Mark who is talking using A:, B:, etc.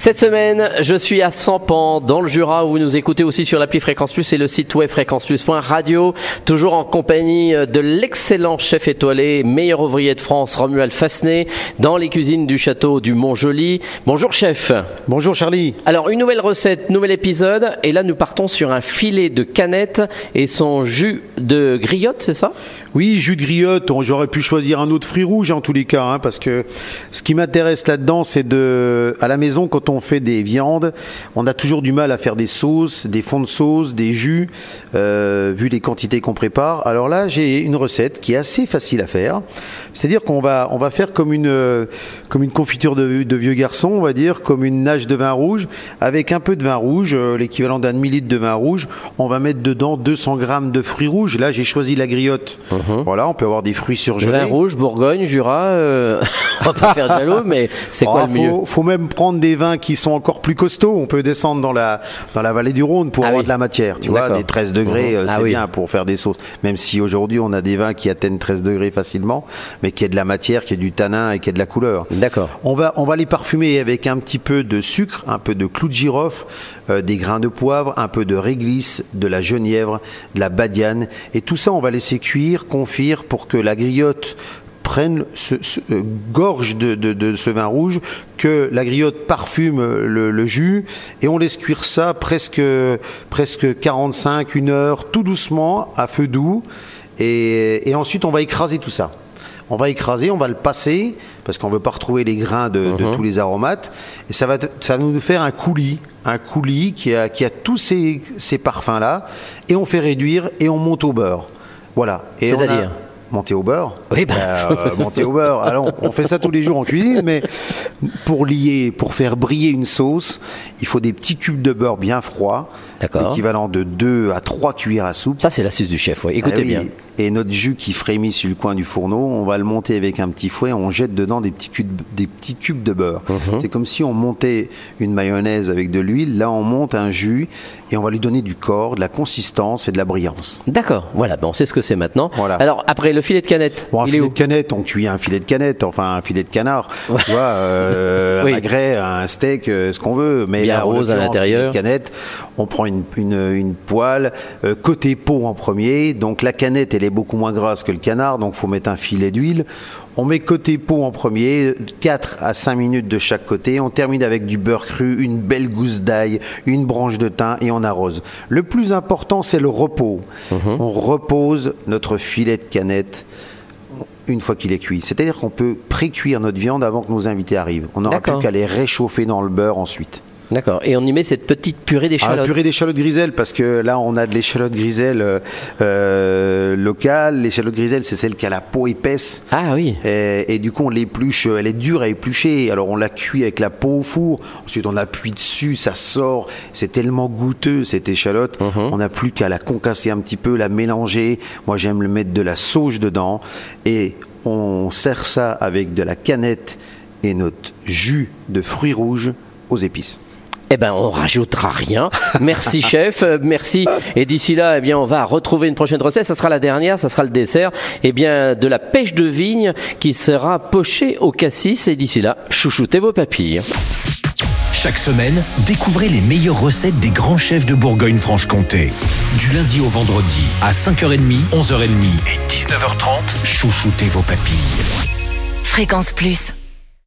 A: Cette semaine, je suis à Sampan, dans le Jura, où vous nous écoutez aussi sur l'appli Fréquence Plus et le site web fréquenceplus.radio. Toujours en compagnie de l'excellent chef étoilé, meilleur ouvrier de France, Romuald Fassenet, dans les cuisines du château du Mont-Joli. Bonjour chef.
B: Bonjour Charlie.
A: Alors, une nouvelle recette, nouvel épisode, et là nous partons sur un filet de canette et son jus de griotte, c'est ça?
B: Oui, jus de griotte, j'aurais pu choisir un autre fruit rouge en tous les cas, hein, parce que ce qui m'intéresse là-dedans, c'est de, à la maison, quand on fait des viandes, on a toujours du mal à faire des sauces, des fonds de sauce, des jus, euh, vu les quantités qu'on prépare. Alors là, j'ai une recette qui est assez facile à faire. C'est-à-dire qu'on va, on va faire comme une, euh, comme une confiture de, de vieux garçon, on va dire, comme une nage de vin rouge, avec un peu de vin rouge, euh, l'équivalent d'un demi-litre de vin rouge. On va mettre dedans 200 grammes de fruits rouges. Là, j'ai choisi la griotte. Voilà, on peut avoir des fruits surgelés.
A: Vin rouge, Bourgogne, Jura, euh, on va pas faire de jaloux, mais c'est quoi
B: Ah,
A: le mieux
B: faut, faut même prendre des vins qui sont encore plus costauds. On peut descendre dans la, dans la vallée du Rhône pour
A: Ah
B: avoir
A: oui.
B: de la matière. Tu vois, des 13 degrés,
A: Ah
B: c'est
A: oui.
B: bien pour faire des sauces. Même si aujourd'hui on a des vins qui atteignent 13 degrés facilement, mais qui a de la matière, qui a du tanin et qui a de la couleur.
A: D'accord.
B: On va, on va les parfumer avec un petit peu de sucre, un peu de clou de girofle, euh, des grains de poivre, un peu de réglisse, de la genièvre, de la badiane. Et tout ça, on va laisser cuire, confire pour que la griotte prenne ce, ce- euh, gorge de, de- de ce vin rouge, que la griotte parfume le, le jus, et on laisse cuire ça presque, presque 45, une heure, tout doucement, à feu doux. Et, et ensuite, on va écraser tout ça. On va écraser, on va le passer, parce qu'on ne veut pas retrouver les grains de, de tous les aromates. Et ça va, ça va nous faire un coulis, un coulis qui a, qui a tous ces, ces parfums-là. Et on fait réduire et on monte au beurre. Voilà.
A: C'est-à-dire?
B: Monter au beurre
A: Oui, bah.
B: Euh, monter au beurre. Alors, on fait ça tous les jours en cuisine, mais pour lier, pour faire briller une sauce, il faut des petits cubes de beurre bien froids,
A: D'accord.
B: équivalent de 2 à 3 cuillères à soupe.
A: Ça, c'est l'astuce du chef, écoutez
B: Ah oui,
A: bien.
B: Et notre jus qui frémit sur le coin du fourneau, on va le monter avec un petit fouet, on jette dedans des petits cubes, des petits cubes de beurre.
A: Mhm.
B: C'est comme si on montait une mayonnaise avec de l'huile, là on monte un jus et on va lui donner du corps, de la consistance et de la brillance.
A: D'accord, voilà, bon, on sait ce que c'est maintenant.
B: Voilà.
A: Alors, après, le filet de canette,
B: Bon, un
A: il est
B: filet
A: où
B: de canette, on cuit un filet de canette, enfin un filet de canard, tu vois, euh,
A: Oui.
B: un magret, un steak, euh, ce qu'on veut. Mais
A: Bien
B: là,
A: rose à l'intérieur.
B: canette, on prend une, une, une poêle, euh, côté peau en premier. Donc la canette, elle est beaucoup moins grasse que le canard, donc faut mettre un filet d'huile. On met côté peau en premier, 4 à 5 minutes de chaque côté. On termine avec du beurre cru, une belle gousse d'ail, une branche de thym et on arrose. Le plus important, c'est le repos.
A: Mhm.
B: On repose notre filet de canette une fois qu'il est cuit. C'est-à-dire qu'on peut pré-cuire notre viande avant que nos invités arrivent. On n'aura plus qu'à les réchauffer dans le beurre ensuite.
A: D'accord, et on y met cette petite purée
B: Ah,
A: d'échalotes.
B: purée d'échalotes griselles, parce que là, on a de l'échalote griselle euh, euh, locale. L'échalote griselle, c'est celle qui a la peau épaisse.
A: Ah oui,
B: Et, et du coup, on l'épluche, elle est dure à éplucher. Alors, on la cuit avec la peau au four. Ensuite, on appuie dessus, ça sort. C'est tellement goûteux, cette échalote.
A: Mhm.
B: On n'a plus qu'à la concasser un petit peu, la mélanger. Moi, j'aime le mettre de la sauge dedans. Et on sert ça avec de la canette et notre jus de fruits rouges aux épices.
A: Eh ben on rajoutera rien. Merci chef, euh, merci. Et d'ici là, eh bien on va retrouver une prochaine recette. Ça sera la dernière, ça sera le dessert. Eh bien de la pêche de vigne qui sera pochée au cassis. Et d'ici là, chouchoutez vos papilles.
C: Chaque semaine, découvrez les meilleures recettes des grands chefs de Bourgogne-Franche-Comté. Du lundi au vendredi, à 5h30, 11h30 et 19h30, chouchoutez vos papilles.
D: Fréquence Plus.